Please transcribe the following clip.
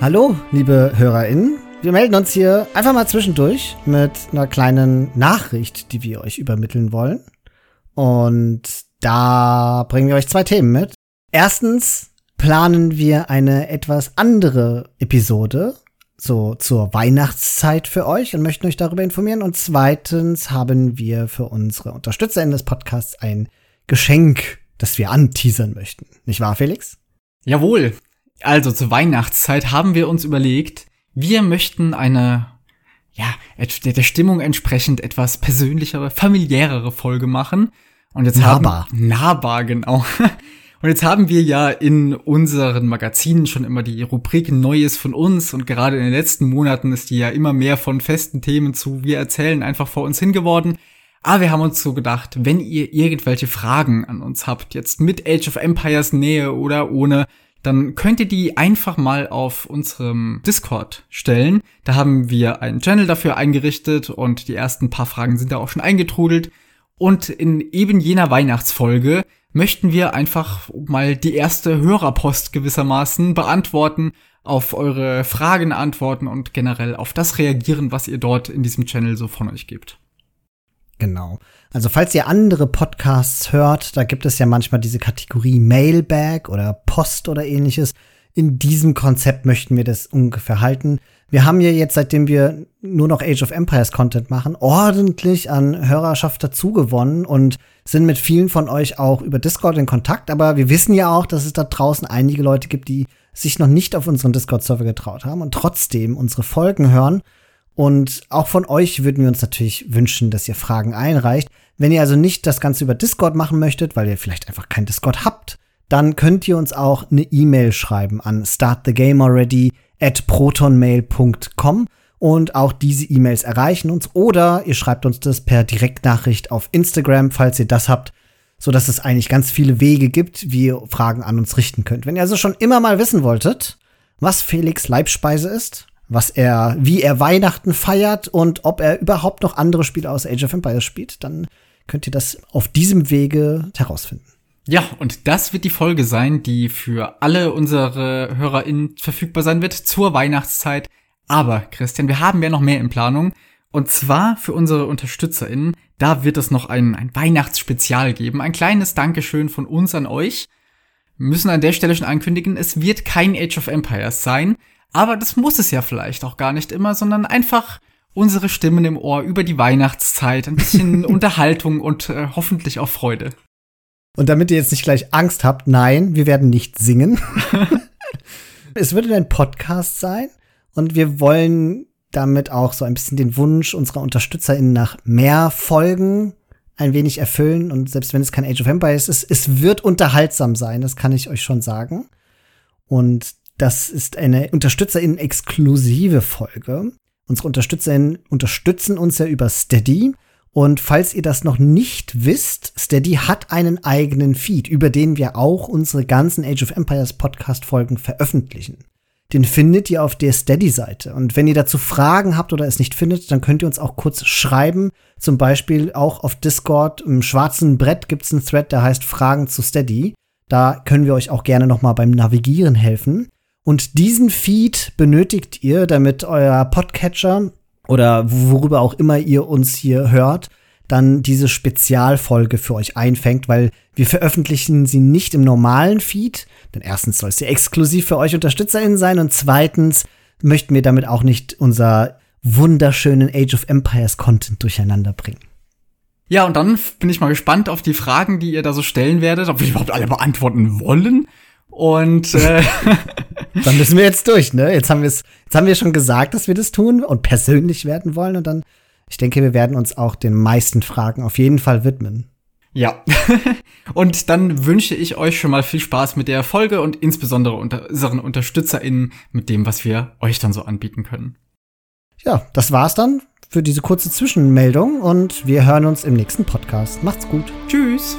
Hallo, liebe HörerInnen. Wir melden uns hier einfach mal zwischendurch mit einer kleinen Nachricht, die wir euch übermitteln wollen. Und da bringen wir euch zwei Themen mit. Erstens planen wir eine etwas andere Episode, so zur Weihnachtszeit für euch und möchten euch darüber informieren. Und zweitens haben wir für unsere UnterstützerInnen des Podcasts ein Geschenk, das wir anteasern möchten. Nicht wahr, Felix? Jawohl. Also zur Weihnachtszeit haben wir uns überlegt, wir möchten eine, ja, der Stimmung entsprechend etwas persönlichere, familiärere Folge machen. Und jetzt nahbar. haben nahbar genau. Und jetzt haben wir ja in unseren Magazinen schon immer die Rubrik Neues von uns und gerade in den letzten Monaten ist die ja immer mehr von festen Themen zu wir erzählen einfach vor uns hingeworden. Aber wir haben uns so gedacht, wenn ihr irgendwelche Fragen an uns habt, jetzt mit Age of Empires Nähe oder ohne, dann könnt ihr die einfach mal auf unserem Discord stellen. Da haben wir einen Channel dafür eingerichtet und die ersten paar Fragen sind da auch schon eingetrudelt. Und in eben jener Weihnachtsfolge möchten wir einfach mal die erste Hörerpost gewissermaßen beantworten, auf eure Fragen antworten und generell auf das reagieren, was ihr dort in diesem Channel so von euch gibt. Genau. Also falls ihr andere Podcasts hört, da gibt es ja manchmal diese Kategorie Mailbag oder Post oder ähnliches. In diesem Konzept möchten wir das ungefähr halten. Wir haben ja jetzt, seitdem wir nur noch Age of Empires Content machen, ordentlich an Hörerschaft dazugewonnen und sind mit vielen von euch auch über Discord in Kontakt. Aber wir wissen ja auch, dass es da draußen einige Leute gibt, die sich noch nicht auf unseren Discord-Server getraut haben und trotzdem unsere Folgen hören und auch von euch würden wir uns natürlich wünschen, dass ihr Fragen einreicht. Wenn ihr also nicht das Ganze über Discord machen möchtet, weil ihr vielleicht einfach kein Discord habt, dann könnt ihr uns auch eine E-Mail schreiben an startthegamealready at protonmail.com und auch diese E-Mails erreichen uns oder ihr schreibt uns das per Direktnachricht auf Instagram, falls ihr das habt, so dass es eigentlich ganz viele Wege gibt, wie ihr Fragen an uns richten könnt. Wenn ihr also schon immer mal wissen wolltet, was Felix Leibspeise ist, was er, wie er Weihnachten feiert und ob er überhaupt noch andere Spiele aus Age of Empires spielt, dann könnt ihr das auf diesem Wege herausfinden. Ja, und das wird die Folge sein, die für alle unsere HörerInnen verfügbar sein wird zur Weihnachtszeit. Aber, Christian, wir haben ja noch mehr in Planung. Und zwar für unsere UnterstützerInnen, da wird es noch ein, ein Weihnachtsspezial geben. Ein kleines Dankeschön von uns an euch. Wir müssen an der Stelle schon ankündigen, es wird kein Age of Empires sein, aber das muss es ja vielleicht auch gar nicht immer, sondern einfach unsere Stimmen im Ohr über die Weihnachtszeit, ein bisschen Unterhaltung und äh, hoffentlich auch Freude. Und damit ihr jetzt nicht gleich Angst habt, nein, wir werden nicht singen. es wird ein Podcast sein und wir wollen damit auch so ein bisschen den Wunsch unserer UnterstützerInnen nach mehr Folgen ein wenig erfüllen. Und selbst wenn es kein Age of Empires ist, es wird unterhaltsam sein, das kann ich euch schon sagen. Und das ist eine UnterstützerInnen-exklusive Folge. Unsere UnterstützerInnen unterstützen uns ja über Steady. Und falls ihr das noch nicht wisst, Steady hat einen eigenen Feed, über den wir auch unsere ganzen Age of Empires Podcast-Folgen veröffentlichen. Den findet ihr auf der Steady-Seite. Und wenn ihr dazu Fragen habt oder es nicht findet, dann könnt ihr uns auch kurz schreiben. Zum Beispiel auch auf Discord im schwarzen Brett gibt es einen Thread, der heißt Fragen zu Steady. Da können wir euch auch gerne noch mal beim Navigieren helfen. Und diesen Feed benötigt ihr, damit euer Podcatcher oder worüber auch immer ihr uns hier hört, dann diese Spezialfolge für euch einfängt, weil wir veröffentlichen sie nicht im normalen Feed, denn erstens soll sie exklusiv für euch UnterstützerInnen sein und zweitens möchten wir damit auch nicht unser wunderschönen Age of Empires Content durcheinander bringen. Ja, und dann bin ich mal gespannt auf die Fragen, die ihr da so stellen werdet, ob wir überhaupt alle beantworten wollen. Und äh, dann müssen wir jetzt durch, ne? Jetzt haben wir es, jetzt haben wir schon gesagt, dass wir das tun und persönlich werden wollen und dann, ich denke, wir werden uns auch den meisten Fragen auf jeden Fall widmen. Ja. und dann wünsche ich euch schon mal viel Spaß mit der Folge und insbesondere unter unseren UnterstützerInnen mit dem, was wir euch dann so anbieten können. Ja, das war's dann für diese kurze Zwischenmeldung und wir hören uns im nächsten Podcast. Macht's gut. Tschüss.